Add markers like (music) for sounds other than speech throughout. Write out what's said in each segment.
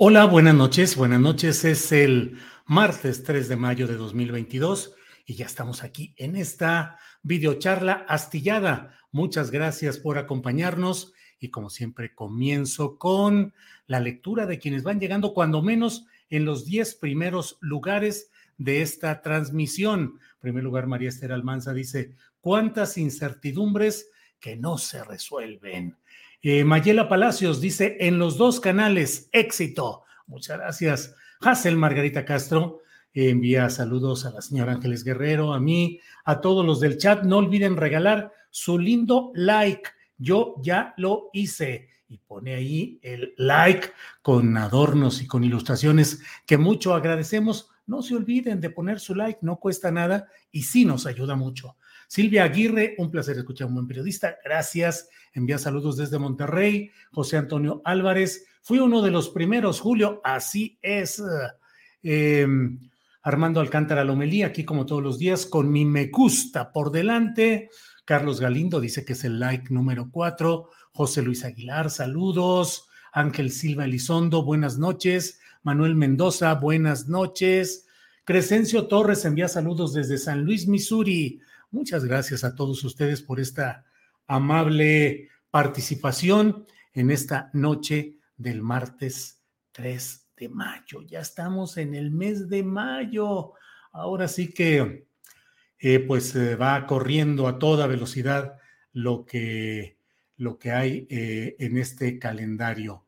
Hola, buenas noches. Buenas noches. Es el martes 3 de mayo de 2022 y ya estamos aquí en esta videocharla astillada. Muchas gracias por acompañarnos y como siempre comienzo con la lectura de quienes van llegando cuando menos en los 10 primeros lugares de esta transmisión. En primer lugar, María Esther Almanza dice, ¿cuántas incertidumbres que no se resuelven? Eh, Mayela Palacios dice, en los dos canales, éxito. Muchas gracias. Hazel Margarita Castro eh, envía saludos a la señora Ángeles Guerrero, a mí, a todos los del chat. No olviden regalar su lindo like. Yo ya lo hice. Y pone ahí el like con adornos y con ilustraciones que mucho agradecemos. No se olviden de poner su like, no cuesta nada y sí nos ayuda mucho. Silvia Aguirre, un placer escuchar a un buen periodista. Gracias. Envía saludos desde Monterrey. José Antonio Álvarez. Fui uno de los primeros, Julio. Así es. Em, Armando Alcántara Lomelí, aquí como todos los días, con mi me gusta por delante. Carlos Galindo dice que es el like número cuatro. José Luis Aguilar, saludos. Ángel Silva Elizondo, buenas noches. Manuel Mendoza, buenas noches. Crescencio Torres envía saludos desde San Luis, Missouri. Muchas gracias a todos ustedes por esta amable participación en esta noche del martes 3 de mayo. Ya estamos en el mes de mayo. Ahora sí que eh, pues eh, va corriendo a toda velocidad lo que, lo que hay eh, en este calendario.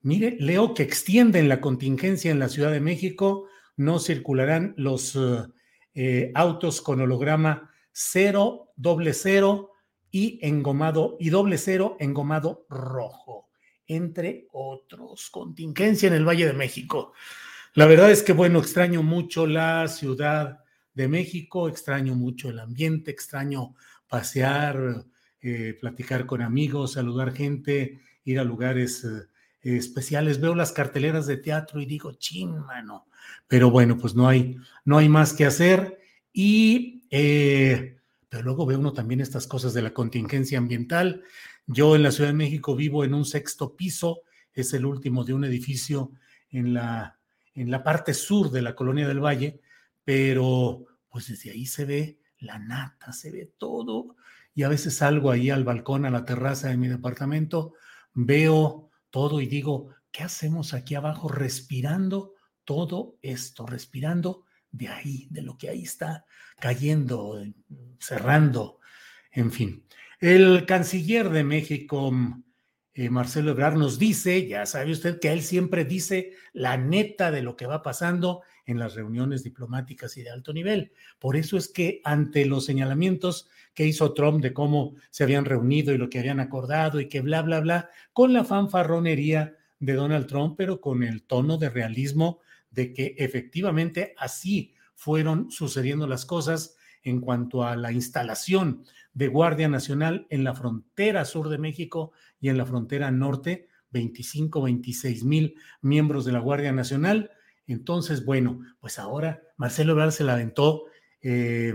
Mire, leo que extienden la contingencia en la Ciudad de México. No circularán los autos con holograma cero, doble cero y engomado y doble cero engomado rojo, entre otros. Contingencia en el Valle de México. La verdad es que, bueno, extraño mucho la Ciudad de México, extraño mucho el ambiente, extraño pasear, eh, platicar con amigos, saludar gente, ir a lugares eh, especiales. Veo las carteleras de teatro y digo, chin, mano. Pero bueno, pues no hay, no hay más que hacer. Y, eh, pero luego ve uno también estas cosas de la contingencia ambiental. Yo en la Ciudad de México vivo en un sexto piso, es el último de un edificio en la, en la parte sur de la colonia del Valle, pero pues desde ahí se ve la nata, se ve todo. Y a veces salgo ahí al balcón, a la terraza de mi departamento, veo todo y digo, ¿qué hacemos aquí abajo respirando todo esto? Respirando de ahí, de lo que ahí está cayendo, cerrando, en fin. El canciller de México, eh, Marcelo Ebrard, nos dice, ya sabe usted que él siempre dice la neta de lo que va pasando en las reuniones diplomáticas y de alto nivel. Por eso es que ante los señalamientos que hizo Trump de cómo se habían reunido y lo que habían acordado y que bla, bla, bla, con la fanfarronería de Donald Trump, pero con el tono de realismo de que efectivamente así fueron sucediendo las cosas en cuanto a la instalación de Guardia Nacional en la frontera sur de México y en la frontera norte, 25, 26 mil miembros de la Guardia Nacional. Entonces, bueno, pues ahora Marcelo Ebrard se la aventó, eh,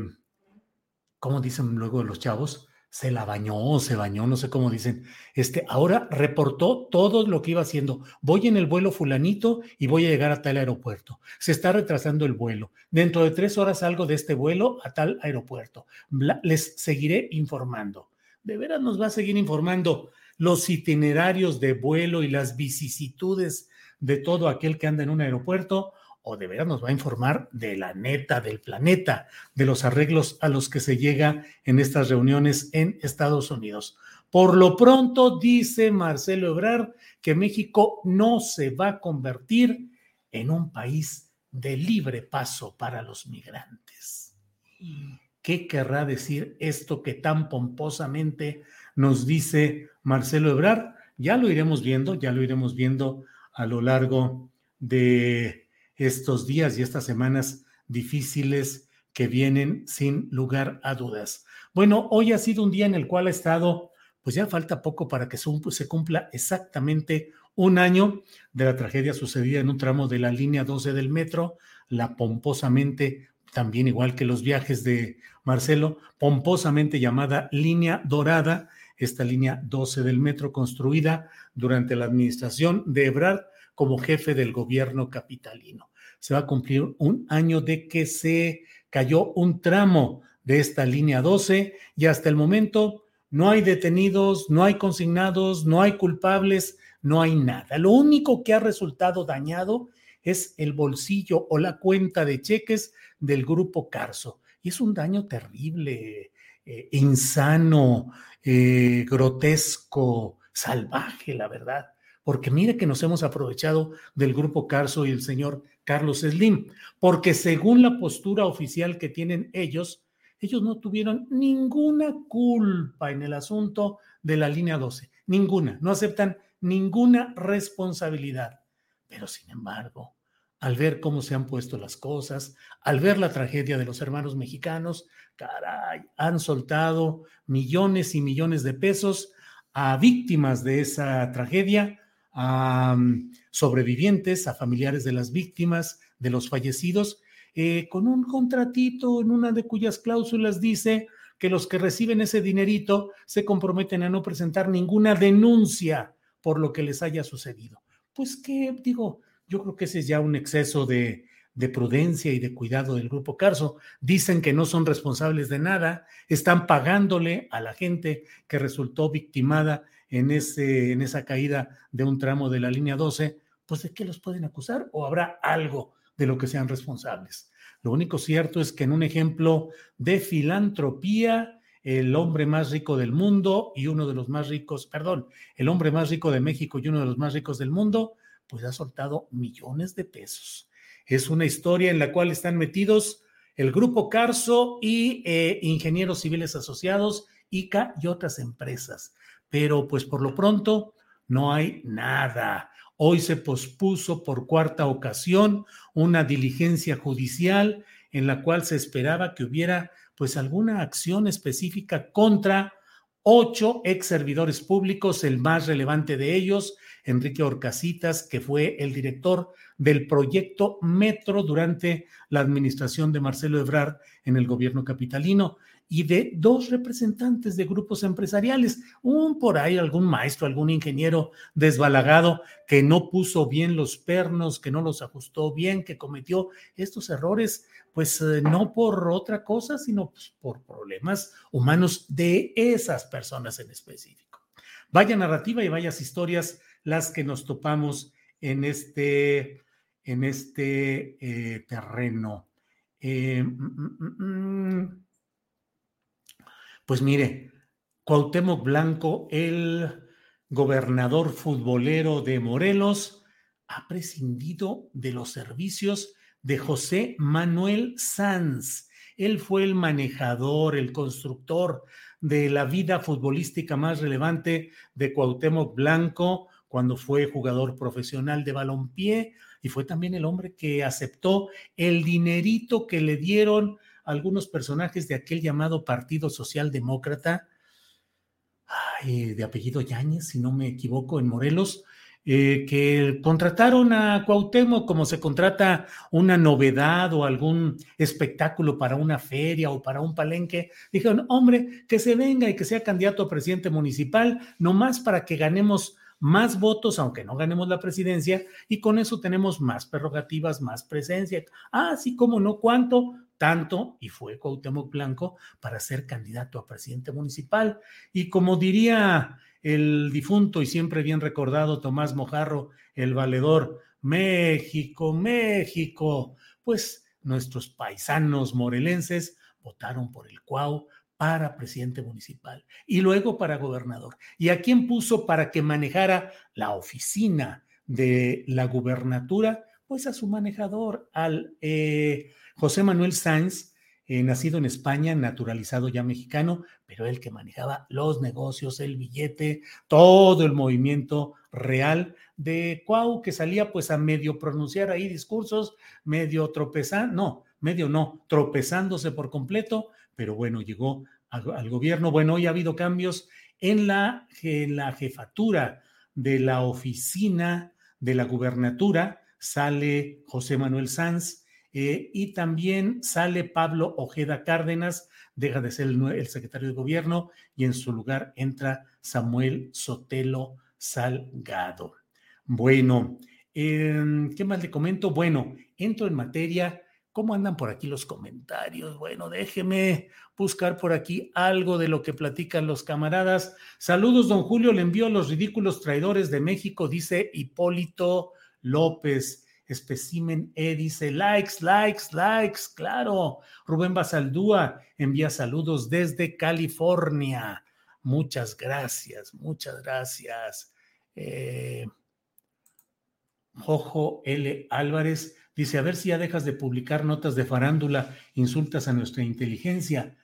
¿cómo dicen luego los chavos? Se la bañó, se bañó, no sé cómo dicen. Este, ahora reportó todo lo que iba haciendo. Voy en el vuelo fulanito y voy a llegar a tal aeropuerto. Se está retrasando el vuelo. Dentro de tres horas salgo de este vuelo a tal aeropuerto. Les seguiré informando. De veras nos va a seguir informando los itinerarios de vuelo y las vicisitudes de todo aquel que anda en un aeropuerto o de veras nos va a informar de la neta del planeta, de los arreglos a los que se llega en estas reuniones en Estados Unidos. Por lo pronto, dice Marcelo Ebrard que México no se va a convertir en un país de libre paso para los migrantes. ¿Qué querrá decir esto que tan pomposamente nos dice Marcelo Ebrard? Ya lo iremos viendo, ya lo iremos viendo a lo largo de estos días y estas semanas difíciles que vienen sin lugar a dudas. Bueno, hoy ha sido un día en el cual ha estado, pues ya falta poco para que se cumpla exactamente un año de la tragedia sucedida en un tramo de la línea 12 del metro, la pomposamente, también igual que los viajes de Marcelo, pomposamente llamada línea dorada, esta línea 12 del metro construida durante la administración de Ebrard como jefe del gobierno capitalino. Se va a cumplir un año de que se cayó un tramo de esta línea 12 y hasta el momento no hay detenidos, no hay consignados, no hay culpables, no hay nada. Lo único que ha resultado dañado es el bolsillo o la cuenta de cheques del grupo Carso. Y es un daño terrible, eh, insano, eh, grotesco, salvaje, la verdad porque mire que nos hemos aprovechado del grupo Carso y el señor Carlos Slim, porque según la postura oficial que tienen ellos, ellos no tuvieron ninguna culpa en el asunto de la línea 12, ninguna, no aceptan ninguna responsabilidad. Pero sin embargo, al ver cómo se han puesto las cosas, al ver la tragedia de los hermanos mexicanos, caray, han soltado millones y millones de pesos a víctimas de esa tragedia a mm, sobrevivientes, a familiares de las víctimas, de los fallecidos, eh, con un contratito en una de cuyas cláusulas dice que los que reciben ese dinerito se comprometen a no presentar ninguna denuncia por lo que les haya sucedido. Pues que digo, yo creo que ese es ya un exceso de, de prudencia y de cuidado del grupo Carso. Dicen que no son responsables de nada, están pagándole a la gente que resultó victimada en, ese, en esa caída de un tramo de la línea 12, pues de qué los pueden acusar o habrá algo de lo que sean responsables. Lo único cierto es que en un ejemplo de filantropía, el hombre más rico del mundo y uno de los más ricos, perdón, el hombre más rico de México y uno de los más ricos del mundo, pues ha soltado millones de pesos. Es una historia en la cual están metidos el grupo Carso y eh, ingenieros civiles asociados, ICA y otras empresas pero pues por lo pronto no hay nada. Hoy se pospuso por cuarta ocasión una diligencia judicial en la cual se esperaba que hubiera pues alguna acción específica contra ocho ex servidores públicos, el más relevante de ellos, Enrique Orcasitas, que fue el director del proyecto Metro durante la administración de Marcelo Ebrard en el gobierno capitalino y de dos representantes de grupos empresariales, un por ahí algún maestro, algún ingeniero desbalagado que no puso bien los pernos, que no los ajustó bien, que cometió estos errores, pues eh, no por otra cosa, sino pues, por problemas humanos de esas personas en específico. Vaya narrativa y vayas historias las que nos topamos en este, en este eh, terreno. Eh, mm, mm, mm, pues mire, Cuauhtémoc Blanco, el gobernador futbolero de Morelos, ha prescindido de los servicios de José Manuel Sanz. Él fue el manejador, el constructor de la vida futbolística más relevante de Cuauhtémoc Blanco cuando fue jugador profesional de balompié y fue también el hombre que aceptó el dinerito que le dieron algunos personajes de aquel llamado Partido Socialdemócrata, de apellido Yáñez, si no me equivoco, en Morelos, eh, que contrataron a Cuauhtémoc como se contrata una novedad o algún espectáculo para una feria o para un palenque. Dijeron, hombre, que se venga y que sea candidato a presidente municipal, nomás para que ganemos más votos, aunque no ganemos la presidencia, y con eso tenemos más prerrogativas, más presencia. Ah, sí, cómo no, ¿cuánto? Tanto, y fue Cuauhtémoc Blanco para ser candidato a presidente municipal. Y como diría el difunto y siempre bien recordado Tomás Mojarro, el valedor, México, México, pues nuestros paisanos morelenses votaron por el Cuau para presidente municipal y luego para gobernador. ¿Y a quién puso para que manejara la oficina de la gubernatura? Pues a su manejador, al eh, José Manuel Sáenz, eh, nacido en España, naturalizado ya mexicano, pero él que manejaba los negocios, el billete, todo el movimiento real de Cuau, que salía pues a medio pronunciar ahí discursos, medio tropezar, no, medio no, tropezándose por completo, pero bueno, llegó al, gobierno. Bueno, hoy ha habido cambios en la, en la jefatura de la oficina de la gubernatura, sale José Manuel Sanz, eh, y también sale Pablo Ojeda Cárdenas, deja de ser el, secretario de gobierno y en su lugar entra Samuel Sotelo Salgado. Bueno, em, ¿qué más le comento? Bueno, entro en materia. ¿Cómo andan por aquí los comentarios? Bueno, déjeme buscar por aquí algo de lo que platican los camaradas. Saludos, don Julio, le envío a los ridículos traidores de México, dice Hipólito López. Especimen E dice likes, likes, likes, claro. Rubén Basaldúa envía saludos desde California. Muchas gracias, muchas gracias. Eh, Jojo L. Álvarez dice, a ver si ya dejas de publicar notas de farándula, insultas a nuestra inteligencia.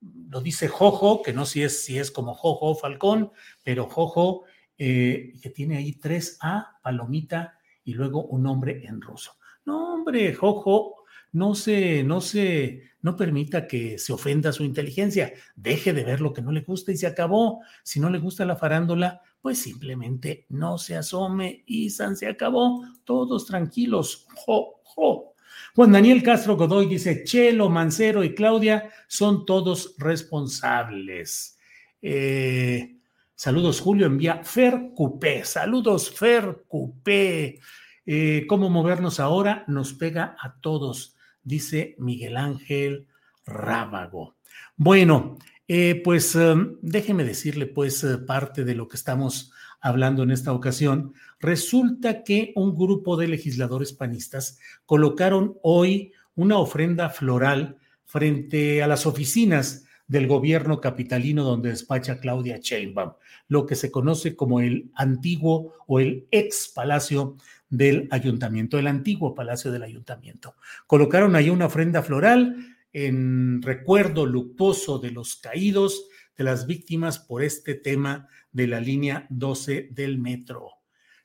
Lo dice Jojo, que no sé si es, si es como Jojo Falcón, pero Jojo, eh, que tiene ahí 3A, palomita y luego un nombre en ruso. No, hombre, Jojo, no se, no se, no permita que se ofenda su inteligencia. Deje de ver lo que no le gusta y se acabó. Si no le gusta la farándula, pues simplemente no se asome y San se acabó. Todos tranquilos. Jo, jo. Juan Daniel Castro Godoy dice, Chelo, Mancero y Claudia son todos responsables. Eh, Saludos, Julio, envía Fer Cupé. Saludos, Fer Cupé. Eh, ¿Cómo movernos ahora? Nos pega a todos, dice Miguel Ángel Rábago. Bueno, eh, pues um, déjeme decirle pues eh, parte de lo que estamos hablando en esta ocasión. Resulta que un grupo de legisladores panistas colocaron hoy una ofrenda floral frente a las oficinas del gobierno capitalino donde despacha Claudia Sheinbaum, lo que se conoce como el antiguo o el ex palacio del ayuntamiento, el antiguo palacio del ayuntamiento. Colocaron ahí una ofrenda floral en recuerdo luctuoso de los caídos, de las víctimas por este tema de la línea 12 del metro.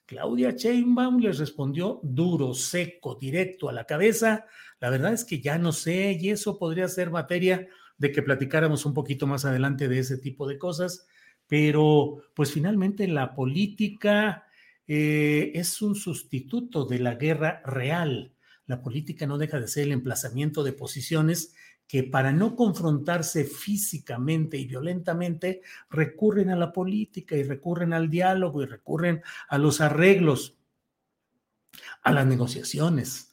Claudia Sheinbaum les respondió duro, seco, directo a la cabeza. La verdad es que ya no sé, y eso podría ser materia de que platicáramos un poquito más adelante de ese tipo de cosas, pero pues finalmente la política eh, es un sustituto de la guerra real. La política no deja de ser el emplazamiento de posiciones que para no confrontarse físicamente y violentamente recurren a la política y recurren al diálogo y recurren a los arreglos, a las negociaciones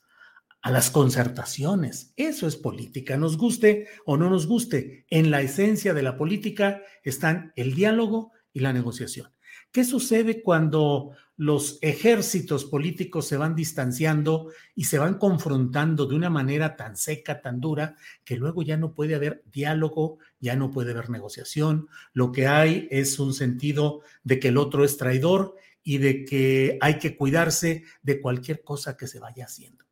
a las concertaciones. Eso es política, nos guste o no nos guste. En la esencia de la política están el diálogo y la negociación. ¿Qué sucede cuando los ejércitos políticos se van distanciando y se van confrontando de una manera tan seca, tan dura, que luego ya no puede haber diálogo, ya no puede haber negociación? Lo que hay es un sentido de que el otro es traidor y de que hay que cuidarse de cualquier cosa que se vaya haciendo.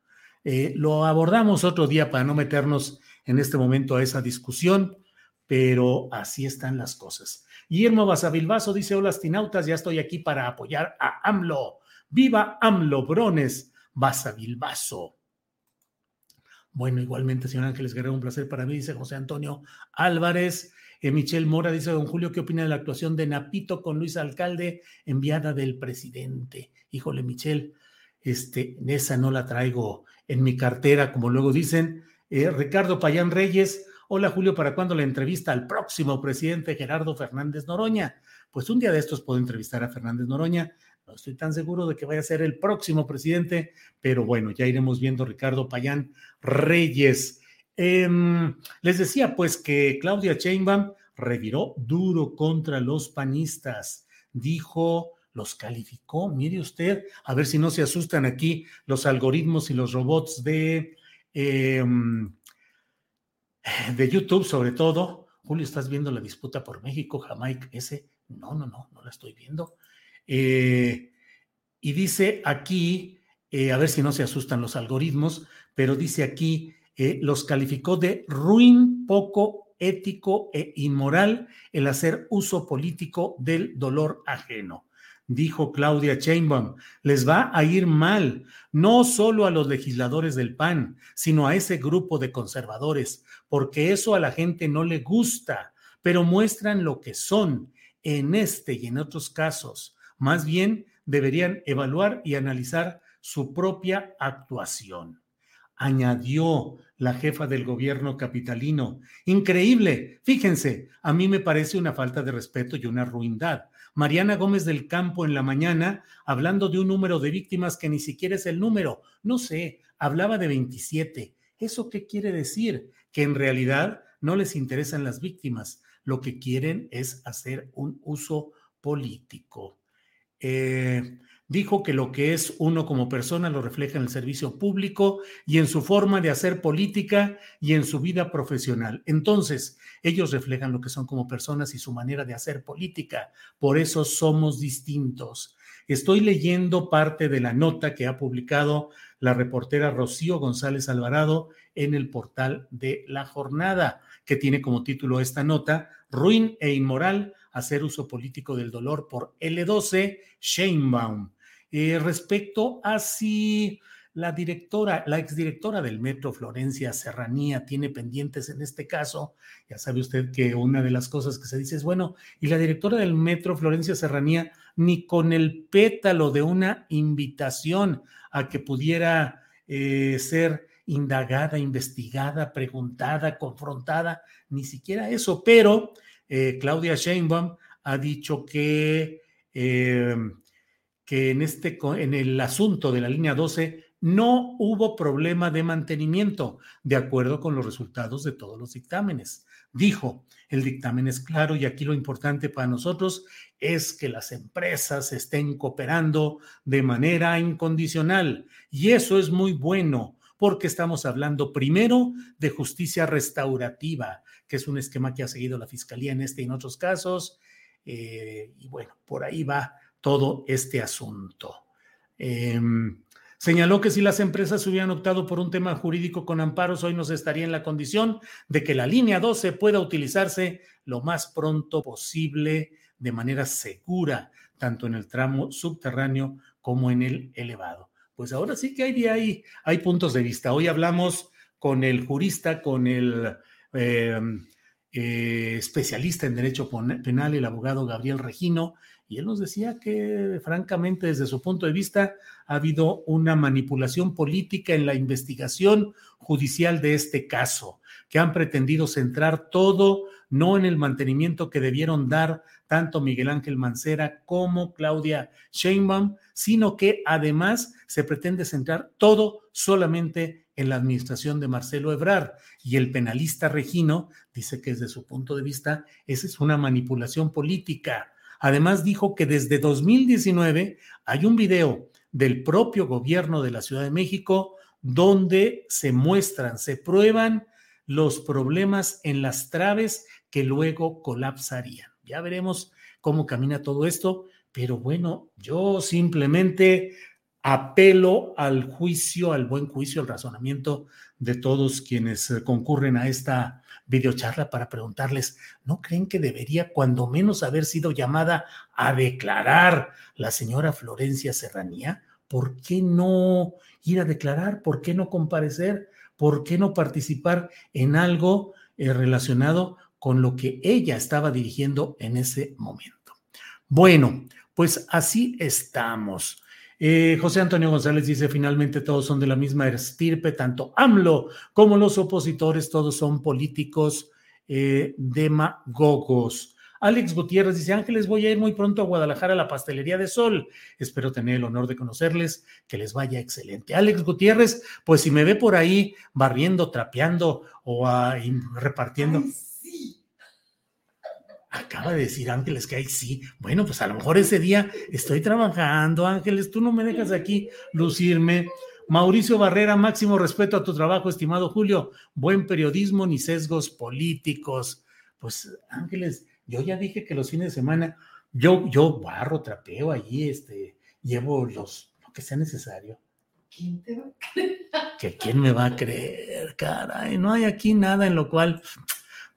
Eh, lo abordamos otro día para no meternos en este momento a esa discusión, pero así están las cosas. Guillermo Basavilbaso dice, hola astinautas, ya estoy aquí para apoyar a AMLO. ¡Viva AMLO, Brones! Basavilbaso. Bueno, igualmente, señor Ángeles Guerrero, un placer para mí, dice José Antonio Álvarez. Eh, Michelle Mora dice, don Julio, ¿qué opina de la actuación de Napito con Luis Alcalde, enviada del presidente? Híjole, Michelle, este, esa no la traigo en mi cartera, como luego dicen. Eh, Ricardo Payán Reyes, hola Julio, ¿para cuándo la entrevista al próximo presidente Gerardo Fernández Noroña? Pues un día de estos puedo entrevistar a Fernández Noroña. No estoy tan seguro de que vaya a ser el próximo presidente, pero bueno, ya iremos viendo Ricardo Payán Reyes. Em, les decía pues que Claudia Sheinbaum reviró duro contra los panistas. Dijo, los calificó, mire usted, a ver si no se asustan aquí los algoritmos y los robots de, em, de YouTube sobre todo. Julio, ¿estás viendo la disputa por México, Jamaica? Ese, no, no, no, no la estoy viendo. Eh, y dice aquí, eh, a ver si no se asustan los algoritmos, pero dice aquí, eh, los calificó de ruin, poco ético e inmoral el hacer uso político del dolor ajeno. Dijo Claudia Sheinbaum, les va a ir mal, no solo a los legisladores del PAN, sino a ese grupo de conservadores, porque eso a la gente no le gusta, pero muestran lo que son en este y en otros casos. Más bien, deberían evaluar y analizar su propia actuación añadió la jefa del gobierno capitalino. Increíble. Fíjense, a mí me parece una falta de respeto y una ruindad. Mariana Gómez del Campo en la mañana, hablando de un número de víctimas que ni siquiera es el número, no sé, hablaba de 27. ¿Eso qué quiere decir? Que en realidad no les interesan las víctimas, lo que quieren es hacer un uso político. Eh, dijo que lo que es uno como persona lo refleja en el servicio público y en su forma de hacer política y en su vida profesional. Entonces, ellos reflejan lo que son como personas y su manera de hacer política. Por eso somos distintos. Estoy leyendo parte de la nota que ha publicado la reportera Rocío González Alvarado en el portal de La Jornada, que tiene como título esta nota, Ruin e Inmoral, hacer uso político del dolor por L12, Sheinbaum. Eh, respecto a si la directora, la exdirectora del Metro, Florencia Serranía, tiene pendientes en este caso, ya sabe usted que una de las cosas que se dice es, bueno, y la directora del Metro, Florencia Serranía, ni con el pétalo de una invitación a que pudiera eh, ser indagada, investigada, preguntada, confrontada, ni siquiera eso, pero eh, Claudia Sheinbaum ha dicho que que en, este, en el asunto de la línea 12 no hubo problema de mantenimiento, de acuerdo con los resultados de todos los dictámenes. Dijo, el dictamen es claro y aquí lo importante para nosotros es que las empresas estén cooperando de manera incondicional y eso es muy bueno porque estamos hablando primero de justicia restaurativa, que es un esquema que ha seguido la Fiscalía en este y en otros casos. Eh, y bueno, por ahí va todo este asunto. Em, señaló que si las empresas hubieran optado por un tema jurídico con amparos, hoy nos estaría en la condición de que la línea 12 pueda utilizarse lo más pronto posible de manera segura, tanto en el tramo subterráneo como en el elevado. Pues ahora sí que hay, hay, puntos de vista. Hoy hablamos con el jurista, con el em, eh, especialista en derecho penal, el abogado Gabriel Regino, y él nos decía que, francamente, desde su punto de vista, ha habido una manipulación política en la investigación judicial de este caso, que han pretendido centrar todo no en el mantenimiento que debieron dar tanto Miguel Ángel Mancera como Claudia Sheinbaum, sino que además se pretende centrar todo solamente en la administración de Marcelo Ebrard. Y el penalista Regino dice que desde su punto de vista esa es una manipulación política Además dijo que desde 2019 hay un video del propio gobierno de la Ciudad de México donde se muestran, se prueban los problemas en las traves que luego colapsarían. Ya veremos cómo camina todo esto, pero bueno, yo simplemente apelo al juicio, al buen juicio, al razonamiento de todos quienes concurren a esta videocharla para preguntarles, ¿no creen que debería cuando menos haber sido llamada a declarar la señora Florencia Serranía? ¿Por qué no ir a declarar? ¿Por qué no comparecer? ¿Por qué no participar en algo eh, relacionado con lo que ella estaba dirigiendo en ese momento. Bueno, pues así estamos. Eh, José Antonio González dice, finalmente todos son de la misma estirpe, tanto AMLO como los opositores, todos son políticos eh, demagogos. Alex Gutiérrez dice, Ángeles, voy a ir muy pronto a Guadalajara a la pastelería de Sol. Espero tener el honor de conocerles, que les vaya excelente. Alex Gutiérrez, pues si me ve por ahí barriendo, trapeando o ah, repartiendo. Acaba de decir Ángeles que ahí sí. Bueno, pues a lo mejor ese día estoy trabajando, Ángeles, tú no me dejas aquí lucirme. Mauricio Barrera, máximo respeto a tu trabajo, estimado Julio. Buen periodismo ni sesgos políticos. Pues Ángeles, yo ya dije que los fines de semana, yo, yo barro, trapeo allí, este, llevo los, lo que sea necesario. ¿Quién te va a creer? ¿Que quién me va a creer? Caray, no hay aquí nada en lo cual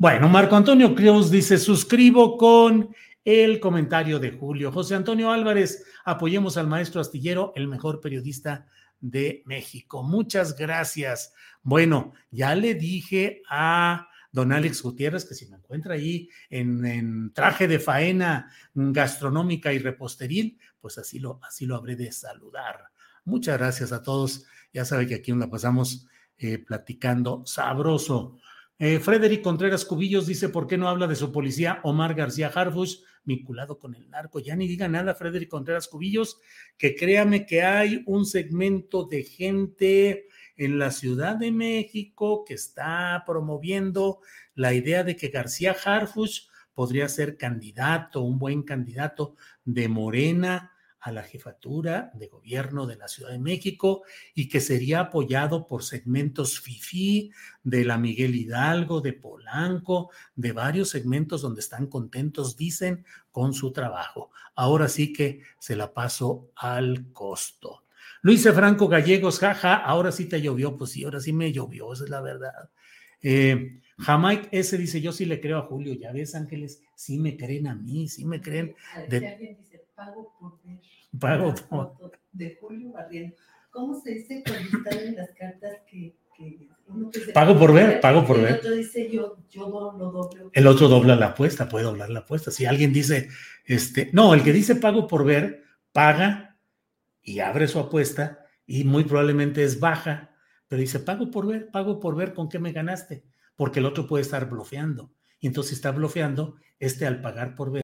bueno, Marco Antonio Cruz dice, suscribo con el comentario de Julio. José Antonio Álvarez, apoyemos al maestro astillero, el mejor periodista de México. Muchas gracias. Bueno, ya le dije a don Alex Gutiérrez que si me encuentra ahí en, traje de faena gastronómica y reposteril, pues así lo, así lo habré de saludar. Muchas gracias a todos. Ya sabe que aquí nos la pasamos eh, platicando sabroso. Eh, Frederick Contreras Cubillos dice, ¿por qué no habla de su policía Omar García Harfush, vinculado con el narco? Ya ni diga nada, Frederick Contreras Cubillos, que créame que hay un segmento de gente en la Ciudad de México que está promoviendo la idea de que García Harfush podría ser candidato, un buen candidato de Morena a la jefatura de gobierno de la Ciudad de México y que sería apoyado por segmentos FIFI de la Miguel Hidalgo, de Polanco, de varios segmentos donde están contentos, dicen, con su trabajo. Ahora sí que se la paso al costo. Luis Franco Gallegos, jaja, ahora sí te llovió, pues sí, ahora sí me llovió, esa es la verdad. Eh, Jamaica ese dice, yo sí le creo a Julio, ya ves, Ángeles, sí me creen a mí, sí me creen. De, pago por ver pago por... de Julio Barriento. ¿Cómo se dice cuando están en las cartas que, uno que pago por ver, pago por ver. El otro dice yo, yo lo doblo. El otro dobla la apuesta, puede doblar la apuesta. Si alguien dice, este, no, el que dice pago por ver, paga y abre su apuesta y muy probablemente es baja, pero dice pago por ver, pago por ver con qué me ganaste, porque el otro puede estar bloqueando. Y entonces está bloqueando, este al pagar por ver.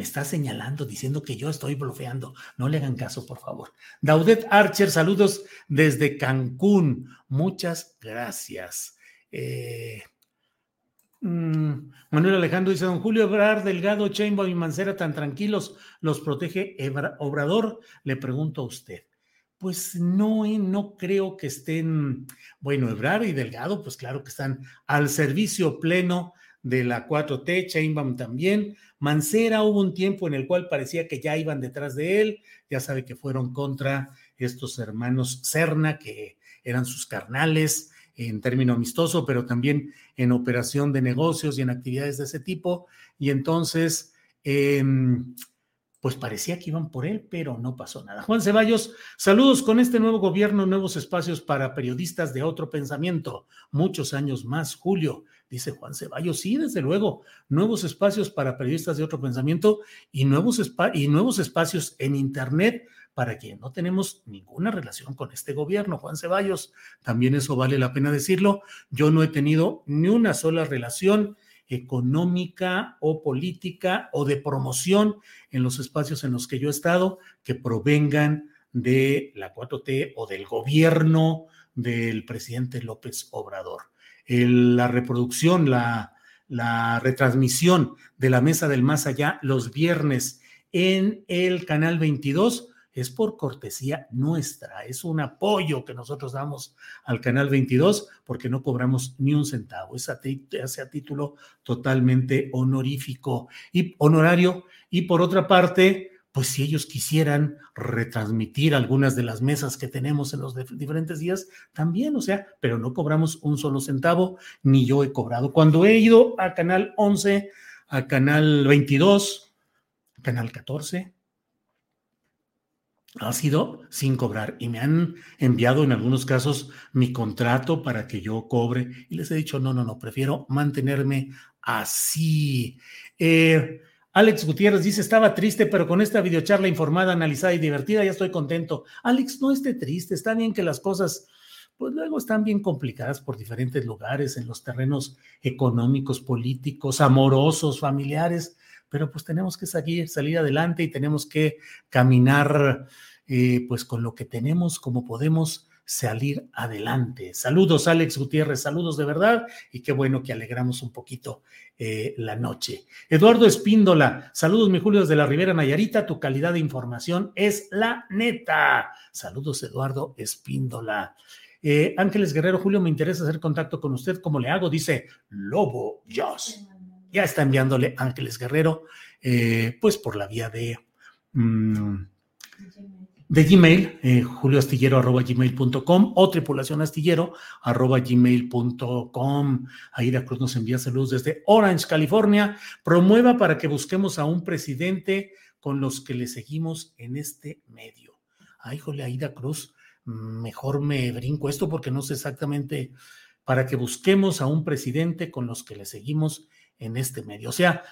Me está señalando, diciendo que yo estoy bloqueando. No le hagan caso, por favor. Daudet Archer, saludos desde Cancún. Muchas gracias. Eh, mm, Manuel Alejandro dice, don Julio Obrar, Delgado, Chainbaum y Mancera tan tranquilos, ¿los protege Obrador? Le pregunto a usted. Pues no, eh, no creo que estén, bueno, Ebrar y Delgado, pues claro que están al servicio pleno de la 4T, Chainbaum también. Mancera hubo un tiempo en el cual parecía que ya iban detrás de él, ya sabe que fueron contra estos hermanos Cerna, que eran sus carnales en término amistoso, pero también en operación de negocios y en actividades de ese tipo. Y entonces, em, pues parecía que iban por él, pero no pasó nada. Juan Ceballos, saludos con este nuevo gobierno, nuevos espacios para periodistas de otro pensamiento. Muchos años más, Julio. Dice Juan Ceballos. Sí, desde luego, nuevos espacios para periodistas de otro pensamiento y nuevos, y nuevos espacios en Internet para quien no tenemos ninguna relación con este gobierno, Juan Ceballos. También eso vale la pena decirlo. Yo no he tenido ni una sola relación económica o política o de promoción en los espacios en los que yo he estado que provengan de la 4T o del gobierno del presidente López Obrador. La reproducción, la, retransmisión de la Mesa del Más Allá los viernes en el canal 22 es por cortesía nuestra, es un apoyo que nosotros damos al Canal 22 porque no cobramos ni un centavo, es a, título totalmente honorífico y honorario. Y por otra parte, pues si ellos quisieran retransmitir algunas de las mesas que tenemos en los diferentes días, también, o sea, pero no cobramos un solo centavo, ni yo he cobrado. Cuando he ido a Canal 11, a Canal 22, Canal 14, ha sido sin cobrar y me han enviado en algunos casos mi contrato para que yo cobre y les he dicho, no, no, no, prefiero mantenerme así. Eh, Alex Gutiérrez dice, estaba triste, pero con esta videocharla informada, analizada y divertida ya estoy contento. Alex, no esté triste, está bien que las cosas, pues luego están bien complicadas por diferentes lugares, en los terrenos económicos, políticos, amorosos, familiares pero pues tenemos que salir, salir adelante y tenemos que caminar eh, pues con lo que tenemos, como podemos salir adelante. Saludos, Alex Gutiérrez, saludos de verdad y qué bueno que alegramos un poquito eh, la noche. Eduardo Espíndola, saludos, mi Julio, desde la Ribera Nayarita, tu calidad de información es la neta. Saludos, Eduardo Espíndola. Eh, Ángeles Guerrero, Julio, me interesa hacer contacto con usted. ¿Cómo le hago? Dice Lobo Joss ya está enviándole Ángeles Guerrero, eh, pues por la vía de, mm, de Gmail, eh, julioastillero.gmail.com o tripulacionastillero arroba gmail.com. Aida Cruz nos envía saludos desde Orange, California. Promueva para que busquemos a un presidente con los que le seguimos en este medio. Ay, jole, Aida Cruz, mejor me brinco esto porque no sé exactamente para que busquemos a un presidente con los que le seguimos en este medio. O sea,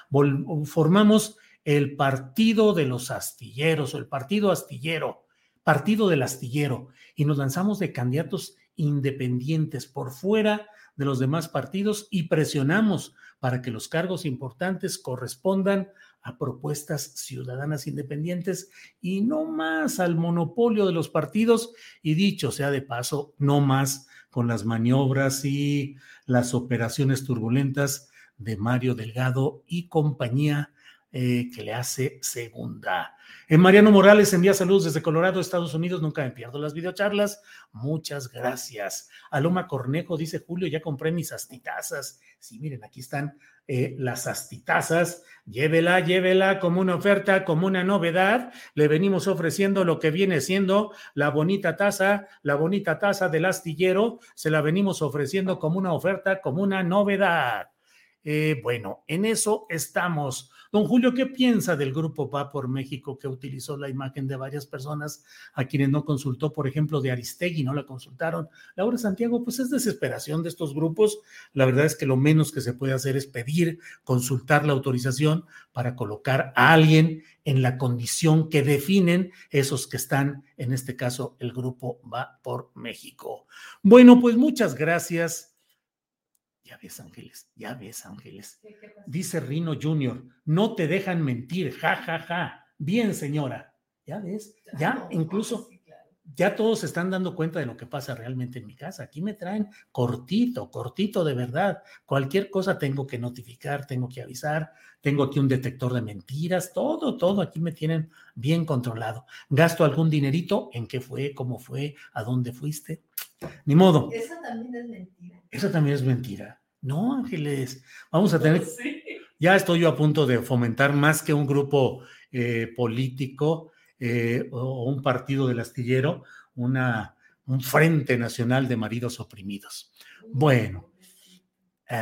formamos el partido de los astilleros o el partido astillero, partido del astillero, y nos lanzamos de candidatos independientes por fuera de los demás partidos y presionamos para que los cargos importantes correspondan a propuestas ciudadanas independientes y no más al monopolio de los partidos. Y dicho sea de paso, no más con las maniobras y las operaciones turbulentas de Mario Delgado y compañía eh, que le hace segunda. En eh, Mariano Morales envía saludos desde Colorado, Estados Unidos. Nunca me pierdo las videocharlas. Muchas gracias. Aloma Cornejo dice: Julio, ya compré mis astitazas. Sí, miren, aquí están eh, las astitazas. Llévela, llévela como una oferta, como una novedad. Le venimos ofreciendo lo que viene siendo la bonita taza, la bonita taza del astillero. Se la venimos ofreciendo como una oferta, como una novedad. Eh, bueno, en eso estamos. Don Julio, ¿qué piensa del grupo Va por México que utilizó la imagen de varias personas a quienes no consultó, por ejemplo, de Aristegui, no la consultaron? Laura Santiago, pues es desesperación de estos grupos. La verdad es que lo menos que se puede hacer es pedir, consultar la autorización para colocar a alguien en la condición que definen esos que están, en este caso, el grupo Va por México. Bueno, pues muchas gracias ya ves, Ángeles, ya ves, Ángeles. Dice Rino Junior, no te dejan mentir, ja, ja, ja. Bien, señora. Ya ves, ya incluso, ya todos se están dando cuenta de lo que pasa realmente en mi casa. Aquí me traen cortito, cortito de verdad. Cualquier cosa tengo que notificar, tengo que avisar, tengo aquí un detector de mentiras, todo, todo aquí me tienen bien controlado. Gasto algún dinerito, en qué fue, cómo fue, a dónde fuiste. Ni modo. Esa también es mentira. Esa también es mentira. No, Ángeles, vamos a tener... Ya estoy yo a punto de fomentar más que un grupo eh, político eh, o un partido del astillero, una, un frente nacional de maridos oprimidos. Bueno. (laughs)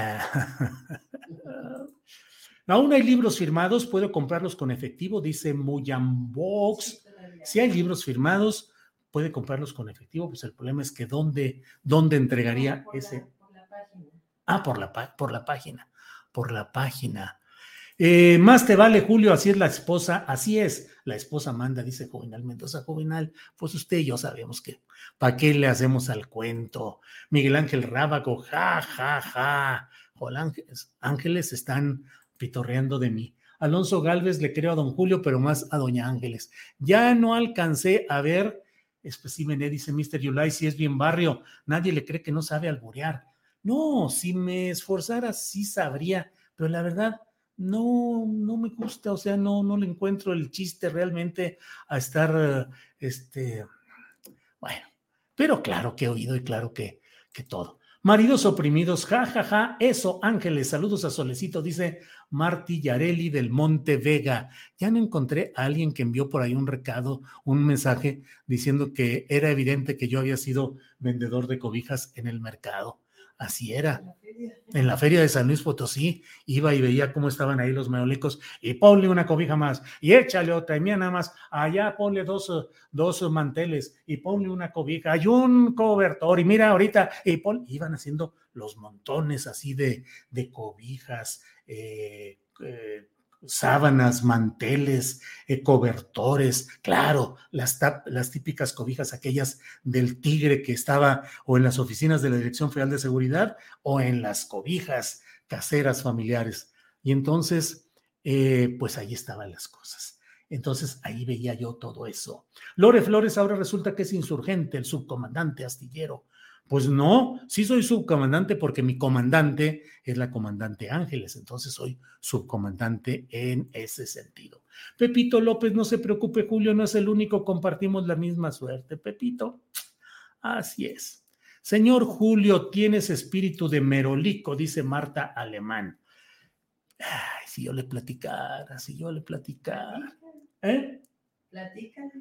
Aún hay libros firmados, puedo comprarlos con efectivo, dice Muyambox. Si hay libros firmados, puede comprarlos con efectivo, pues el problema es que dónde, dónde entregaría ese Ah, por la, por la página, por la página. Eh, más te vale, Julio, así es la esposa, así es, la esposa manda, dice Jovenal Mendoza, Jovenal, pues usted y yo sabemos que, ¿para qué le hacemos al cuento? Miguel Ángel Rábago, ja, ja, ja, Ángeles, Ángeles están pitorreando de mí. Alonso Galvez le creo a don Julio, pero más a doña Ángeles. Ya no alcancé a ver, especímenes, dice Mr. Yulai, si es bien barrio, nadie le cree que no sabe alburear. No, si me esforzara sí sabría, pero la verdad no, no me gusta, o sea, no, no le encuentro el chiste realmente a estar, este, bueno, pero claro que he oído y claro que, que todo. Maridos oprimidos, ja, ja, ja, eso, Ángeles, saludos a Solecito, dice Marti Yareli del Monte Vega. Ya no encontré a alguien que envió por ahí un recado, un mensaje diciendo que era evidente que yo había sido vendedor de cobijas en el mercado. Así era. En la feria de San Luis Potosí iba y veía cómo estaban ahí los meolicos y ponle una cobija más y échale otra y mira nada más, allá ponle dos, dos manteles y ponle una cobija, hay un cobertor y mira ahorita y iban haciendo los montones así de, de cobijas, eh, eh, sábanas, manteles, eh, cobertores, claro, las, las típicas cobijas aquellas del tigre que estaba o en las oficinas de la Dirección Federal de Seguridad o en las cobijas caseras familiares. Y entonces, eh, pues ahí estaban las cosas. Entonces ahí veía yo todo eso. Lore Flores ahora resulta que es insurgente, el subcomandante astillero pues no, sí soy subcomandante porque mi comandante es la comandante Ángeles, entonces soy subcomandante en ese sentido. Pepito López, no se preocupe, Julio no es el único, compartimos la misma suerte. Pepito, así es. Señor Julio, tienes espíritu de merolico, dice Marta Alemán. Ay, si yo le platicara, si yo le platicara. ¿Eh?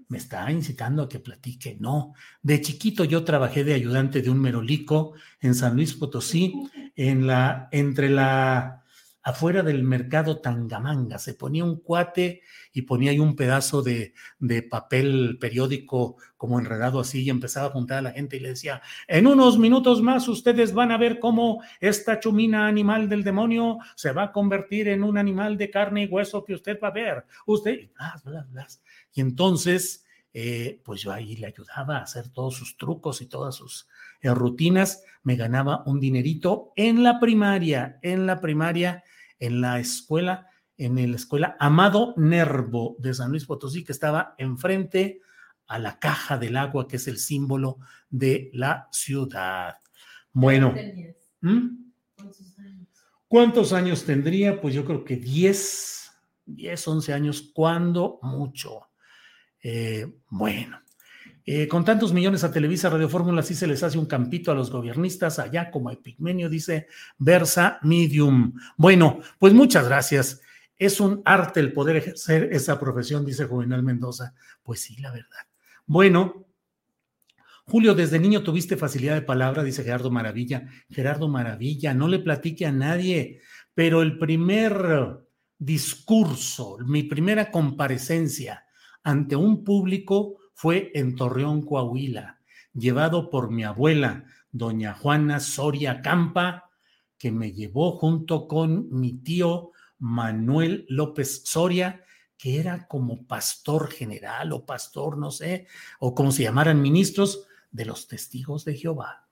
Me está incitando a que platique. No, de chiquito yo trabajé de ayudante de un merolico en San Luis Potosí, en la, entre la, afuera del mercado Tangamanga. Se ponía un cuate y ponía ahí un pedazo de, de, papel periódico como enredado así y empezaba a juntar a la gente y le decía, en unos minutos más ustedes van a ver cómo esta chumina animal del demonio se va a convertir en un animal de carne y hueso que usted va a ver. Usted, bla, bla, bla. Y entonces, eh, pues yo ahí le ayudaba a hacer todos sus trucos y todas sus eh, rutinas. Me ganaba un dinerito en la primaria, en la primaria, en la escuela, en la escuela Amado Nervo de San Luis Potosí, que estaba enfrente a la caja del agua, que es el símbolo de la ciudad. Bueno. ¿Mm? ¿Cuántos años tendría? Pues yo creo que 10, 10, 11 años, cuando mucho. Eh, bueno, eh, con tantos millones a Televisa, Radio Fórmula, sí se les hace un campito a los gobiernistas allá como Epigmenio, dice Versa Medium. Bueno, pues muchas gracias. Es un arte el poder ejercer esa profesión, dice Juvenal Mendoza. Pues sí, la verdad. Bueno, Julio, desde niño tuviste facilidad de palabra, dice Gerardo Maravilla. Gerardo Maravilla, no le platique a nadie, pero el primer discurso, mi primera comparecencia ante un público fue en Torreón, Coahuila, llevado por mi abuela, doña Juana Soria Campa, que me llevó junto con mi tío Manuel López Soria, que era como pastor general o pastor, no sé, o como se llamaran ministros de los testigos de Jehová.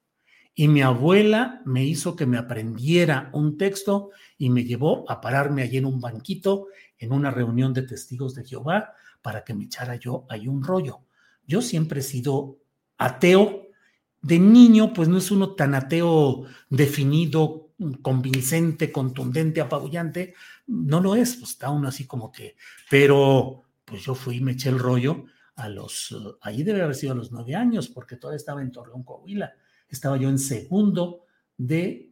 Y mi abuela me hizo que me aprendiera un texto y me llevó a pararme allí en un banquito en una reunión de testigos de Jehová para que me echara yo ahí un rollo. Yo siempre he sido ateo. De niño, pues no es uno tan ateo definido, convincente, contundente, apabullante. No lo es, pues está uno así como que. Pero pues yo fui y me eché el rollo a los. ahí debe haber sido a los nueve años, porque todavía estaba en Torreón, Coahuila. Estaba yo en segundo de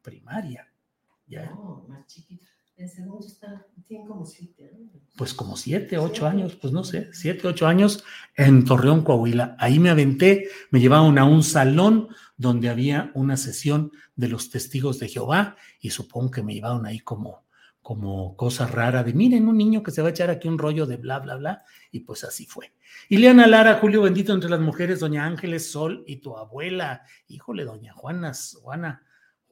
primaria. Ya. No, más chiquita. En segundo está, tiene como siete años. Pues como siete, ocho años, pues no sé, siete, ocho años en Torreón, Coahuila. Ahí me aventé, me llevaron a un salón donde había una sesión de los testigos de Jehová y supongo que me llevaron ahí como, como cosa rara de, miren, un niño que se va a echar aquí un rollo de bla, bla, bla, y pues así fue. Ileana Lara, Julio bendito entre las mujeres, doña Ángeles Sol y tu abuela, híjole, doña Juana, Juana,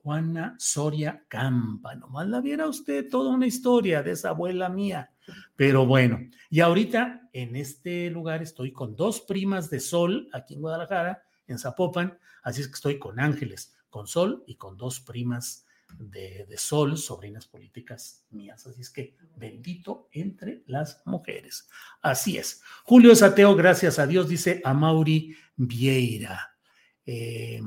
Juana Soria Campa. Nomás la viera usted toda una historia de esa abuela mía. Pero bueno, y ahorita en este lugar estoy con dos primas de Sol aquí en Guadalajara, en Zapopan, así es que estoy con Ángeles, con Sol y con dos primas de, de, Sol, sobrinas políticas mías. Así es que bendito entre las mujeres. Así es. Julio es ateo, gracias a Dios, dice Amauri Vieira. Eh,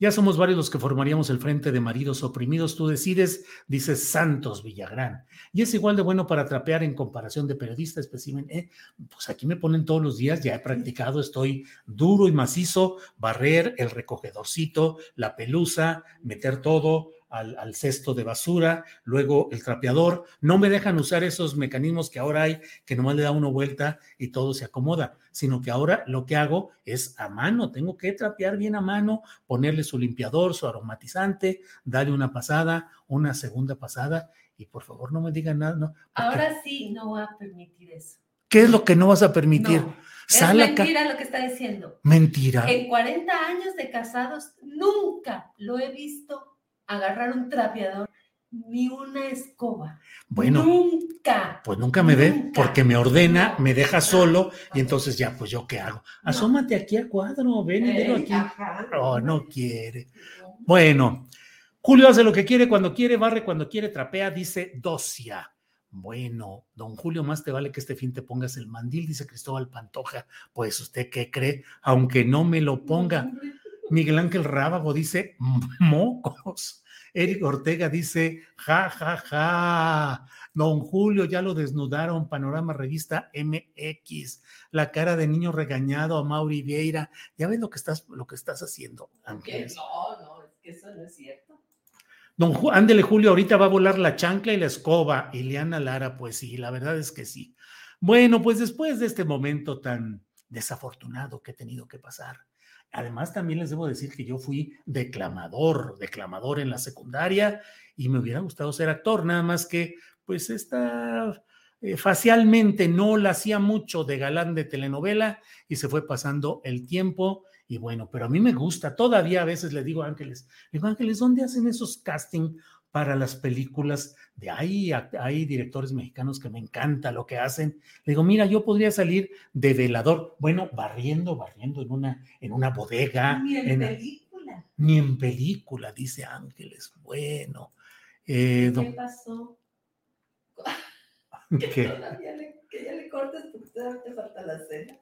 ya somos varios los que formaríamos el Frente de Maridos Oprimidos. Tú decides, dice Santos Villagrán. Y es igual de bueno para trapear en comparación de periodista, espécimen. Eh, pues aquí me ponen todos los días, ya he practicado, estoy duro y macizo, barrer el recogedorcito, la pelusa, meter todo, al, al, cesto de basura, luego el trapeador. No me dejan usar esos mecanismos que ahora hay, que nomás le da uno vuelta y todo se acomoda, sino que ahora lo que hago es a mano, tengo que trapear bien a mano, ponerle su limpiador, su aromatizante, darle una pasada, una segunda pasada y por favor no me digan nada. No, ahora sí no voy a permitir eso. ¿Qué es lo que no vas a permitir? No. Es mentira lo que está diciendo. Mentira. En 40 años de casados nunca lo he visto agarrar un trapeador ni una escoba. Bueno, nunca. Pues nunca me nunca. ve porque me ordena, me deja solo y entonces ya, pues yo qué hago. Asómate aquí al cuadro, ven y velo aquí. Oh, no quiere. Bueno, Julio hace lo que quiere cuando quiere, barre cuando quiere, trapea, dice Docia. Bueno, don Julio, más te vale que este fin te pongas el mandil, dice Cristóbal Pantoja. Pues usted qué cree, aunque no me lo ponga. Miguel Ángel Rábago dice mocos. Eric Ortega dice ja, ja, ja. Don Julio ya lo desnudaron. Panorama Revista MX. La cara de niño regañado a Mauri Vieira. Ya ves lo que estás, lo que estás haciendo, Ángeles. No, no, es que eso no es cierto. Don Ju Ándele Julio, ahorita va a volar la chancla y la escoba. Ileana Lara, pues sí, la verdad es que sí. Bueno, pues después de este momento tan desafortunado que he tenido que pasar, Además, también les debo decir que yo fui declamador, declamador en la secundaria y me hubiera gustado ser actor, nada más que, pues, esta eh, facialmente no la hacía mucho de galán de telenovela y se fue pasando el tiempo. Y bueno, pero a mí me gusta, todavía a veces le digo a Ángeles, le digo, Ángeles, ¿dónde hacen esos casting para las películas de ahí. Hay directores mexicanos que me encanta lo que hacen. Le digo, mira, yo podría salir de velador, bueno, barriendo, barriendo en una, en una bodega. Ni en, en película. Ni en película, dice Ángeles. Bueno. Eh, ¿Qué pasó? (laughs) (laughs) ¿Qué? Que, todavía le, que ya le cortes porque te falta la cena.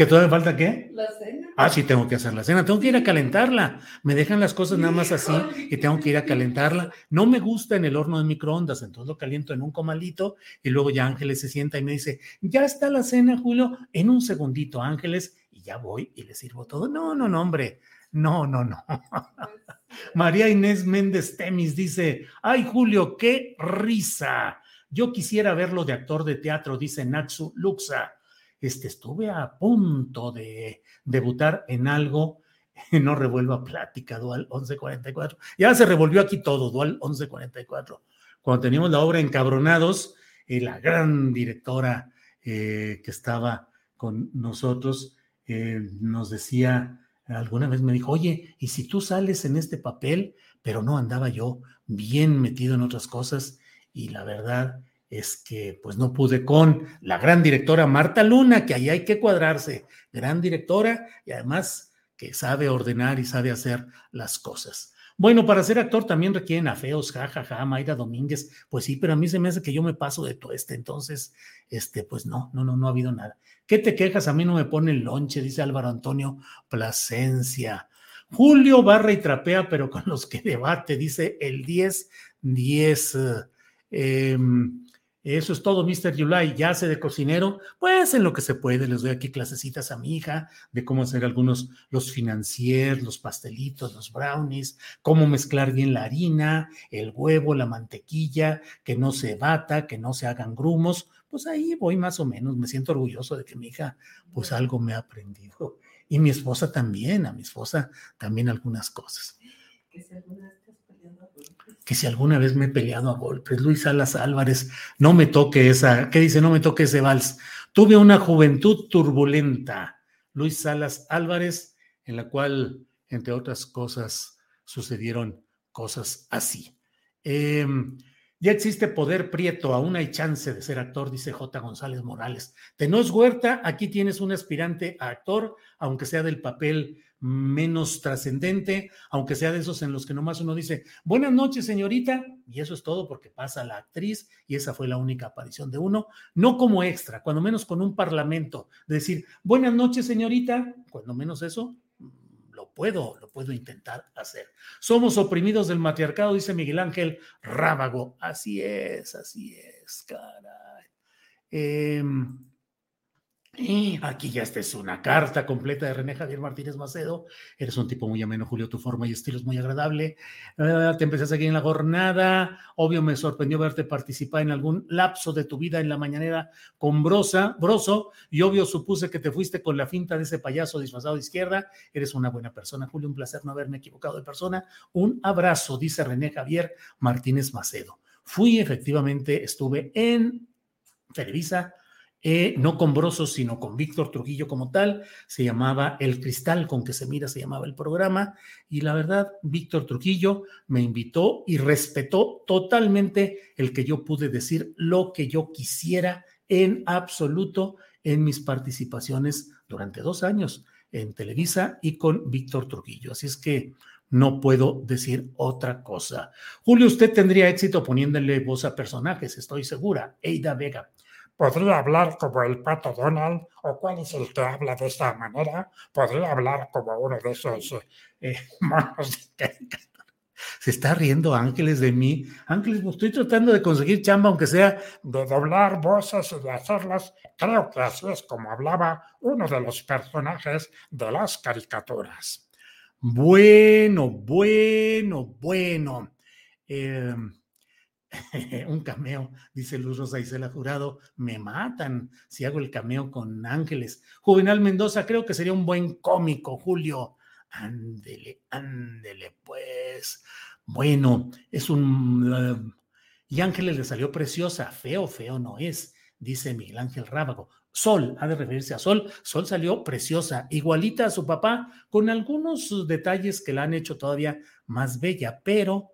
¿Que todavía falta qué? La cena. Ah, sí, tengo que hacer la cena. Tengo que ir a calentarla. Me dejan las cosas nada más así y tengo que ir a calentarla. No me gusta en el horno de microondas, entonces lo caliento en un comalito y luego ya Ángeles se sienta y me dice, ya está la cena, Julio, en un segundito, Ángeles, y ya voy y le sirvo todo. No, no, no, hombre. No, no, no. (laughs) María Inés Méndez Temis dice, ay, Julio, qué risa. Yo quisiera verlo de actor de teatro, dice Natsu Luxa este, estuve a punto de debutar en algo, (laughs) no revuelva plática, Dual 1144. Ya se revolvió aquí todo, Dual 1144. Cuando teníamos la obra Encabronados, eh, la gran directora eh, que estaba con nosotros eh, nos decía, alguna vez me dijo, oye, ¿y si tú sales en este papel? Pero no andaba yo bien metido en otras cosas y la verdad es que pues no pude con la gran directora Marta Luna, que ahí hay que cuadrarse, gran directora y además que sabe ordenar y sabe hacer las cosas. Bueno, para ser actor también requieren afeos, jajaja, ja, ja, Mayra Domínguez, pues sí, pero a mí se me hace que yo me paso de todo este, entonces, este, pues no, no, no, no ha habido nada. ¿Qué te quejas? A mí no me pone el lonche, dice Álvaro Antonio Plasencia. Julio barra y trapea, pero con los que debate, dice el 10, 10. Eh, eso es todo, Mr. Yulai. Ya hace de cocinero, pues en lo que se puede. Les doy aquí clasecitas a mi hija de cómo hacer algunos, los financiers, los pastelitos, los brownies, cómo mezclar bien la harina, el huevo, la mantequilla, que no se bata, que no se hagan grumos. Pues ahí voy más o menos. Me siento orgulloso de que mi hija, pues algo me ha aprendido. Y mi esposa también, a mi esposa también algunas cosas. Que se que si alguna vez me he peleado a golpes, Luis Salas Álvarez, no me toque esa, ¿qué dice? No me toque ese vals. Tuve una juventud turbulenta, Luis Salas Álvarez, en la cual, entre otras cosas, sucedieron cosas así. Em, ya existe poder prieto, aún hay chance de ser actor, dice J. González Morales. Tenos Huerta, aquí tienes un aspirante a actor, aunque sea del papel menos trascendente, aunque sea de esos en los que nomás uno dice, buenas noches, señorita, y eso es todo porque pasa la actriz y esa fue la única aparición de uno, no como extra, cuando menos con un parlamento, decir, buenas noches, señorita, cuando menos eso, puedo, lo puedo intentar hacer. Somos oprimidos del matriarcado, dice Miguel Ángel Rábago. Así es, así es, caray. Eh, aquí ya esta es una carta completa de René Javier Martínez Macedo. Eres un tipo muy ameno, Julio. Tu forma y estilo es muy agradable. Uh, te empecé a seguir en la jornada. Obvio, me sorprendió verte participar en algún lapso de tu vida en la mañanera con Brosa, Broso. Y obvio, supuse que te fuiste con la finta de ese payaso disfrazado de izquierda. Eres una buena persona, Julio. Un placer no haberme equivocado de persona. Un abrazo, dice René Javier Martínez Macedo. Fui, efectivamente, estuve en Televisa eh, no con Brosos, sino con Víctor Trujillo como tal. Se llamaba El Cristal con que se mira, se llamaba el programa. Y la verdad, Víctor Trujillo me invitó y respetó totalmente el que yo pude decir lo que yo quisiera en absoluto en mis participaciones durante dos años en Televisa y con Víctor Trujillo. Así es que no puedo decir otra cosa. Julio, usted tendría éxito poniéndole voz a personajes, estoy segura. Eida Vega podría hablar como el pato Donald, o cuál es el que habla de esta manera, podría hablar como uno de esos eh, (laughs) monos (laughs) Se está riendo Ángeles de mí. Ángeles, estoy tratando de conseguir chamba, aunque sea de doblar voces y de hacerlas. Creo que así es como hablaba uno de los personajes de las caricaturas. Bueno, bueno, bueno. Eh, (laughs) un cameo, dice Luz Rosa Isela Jurado, me matan si hago el cameo con Ángeles. Juvenal Mendoza, creo que sería un buen cómico, Julio. Ándele, ándele, pues. Bueno, es un... Uh, y Ángeles le salió preciosa, feo, feo no es, dice Miguel Ángel Rábago. Sol, ha de referirse a Sol. Sol salió preciosa, igualita a su papá, con algunos detalles que la han hecho todavía más bella, pero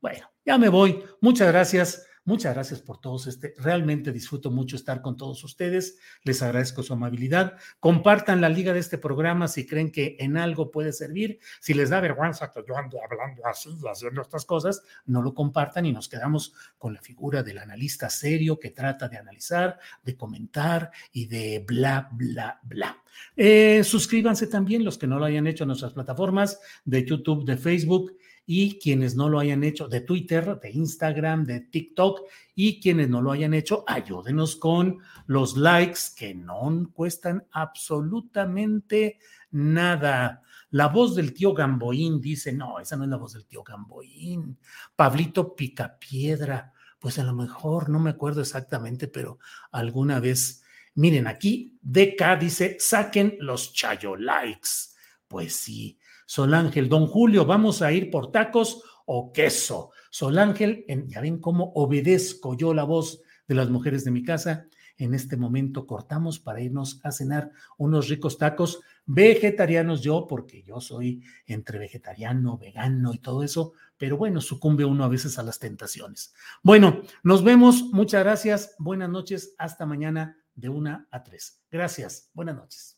bueno, ya me voy. Muchas gracias. Muchas gracias por todos. Este, realmente disfruto mucho estar con todos ustedes. Les agradezco su amabilidad. Compartan la liga de este programa si creen que en algo puede servir. Si les da vergüenza que yo ande hablando así haciendo estas cosas, no lo compartan y nos quedamos con la figura del analista serio que trata de analizar, de comentar y de bla, bla, bla. Eh, suscríbanse también los que no lo hayan hecho en nuestras plataformas de YouTube, de Facebook y quienes no lo hayan hecho de Twitter, de Instagram, de TikTok y quienes no lo hayan hecho, ayúdenos con los likes que no cuestan absolutamente nada. La voz del tío Gamboín dice, no, esa no es la voz del tío Gamboín. Pablito Picapiedra, pues a lo mejor, no me acuerdo exactamente, pero alguna vez, miren aquí, DK dice, saquen los chayo likes. Pues sí, Solángel, don Julio, ¿vamos a ir por tacos o queso? Solángel, ya ven cómo obedezco yo la voz de las mujeres de mi casa. En este momento cortamos para irnos a cenar unos ricos tacos vegetarianos yo, porque yo soy entre vegetariano, vegano y todo eso, pero bueno, sucumbe uno a veces a las tentaciones. Bueno, nos vemos, muchas gracias, buenas noches, hasta mañana de una a tres. Gracias, buenas noches.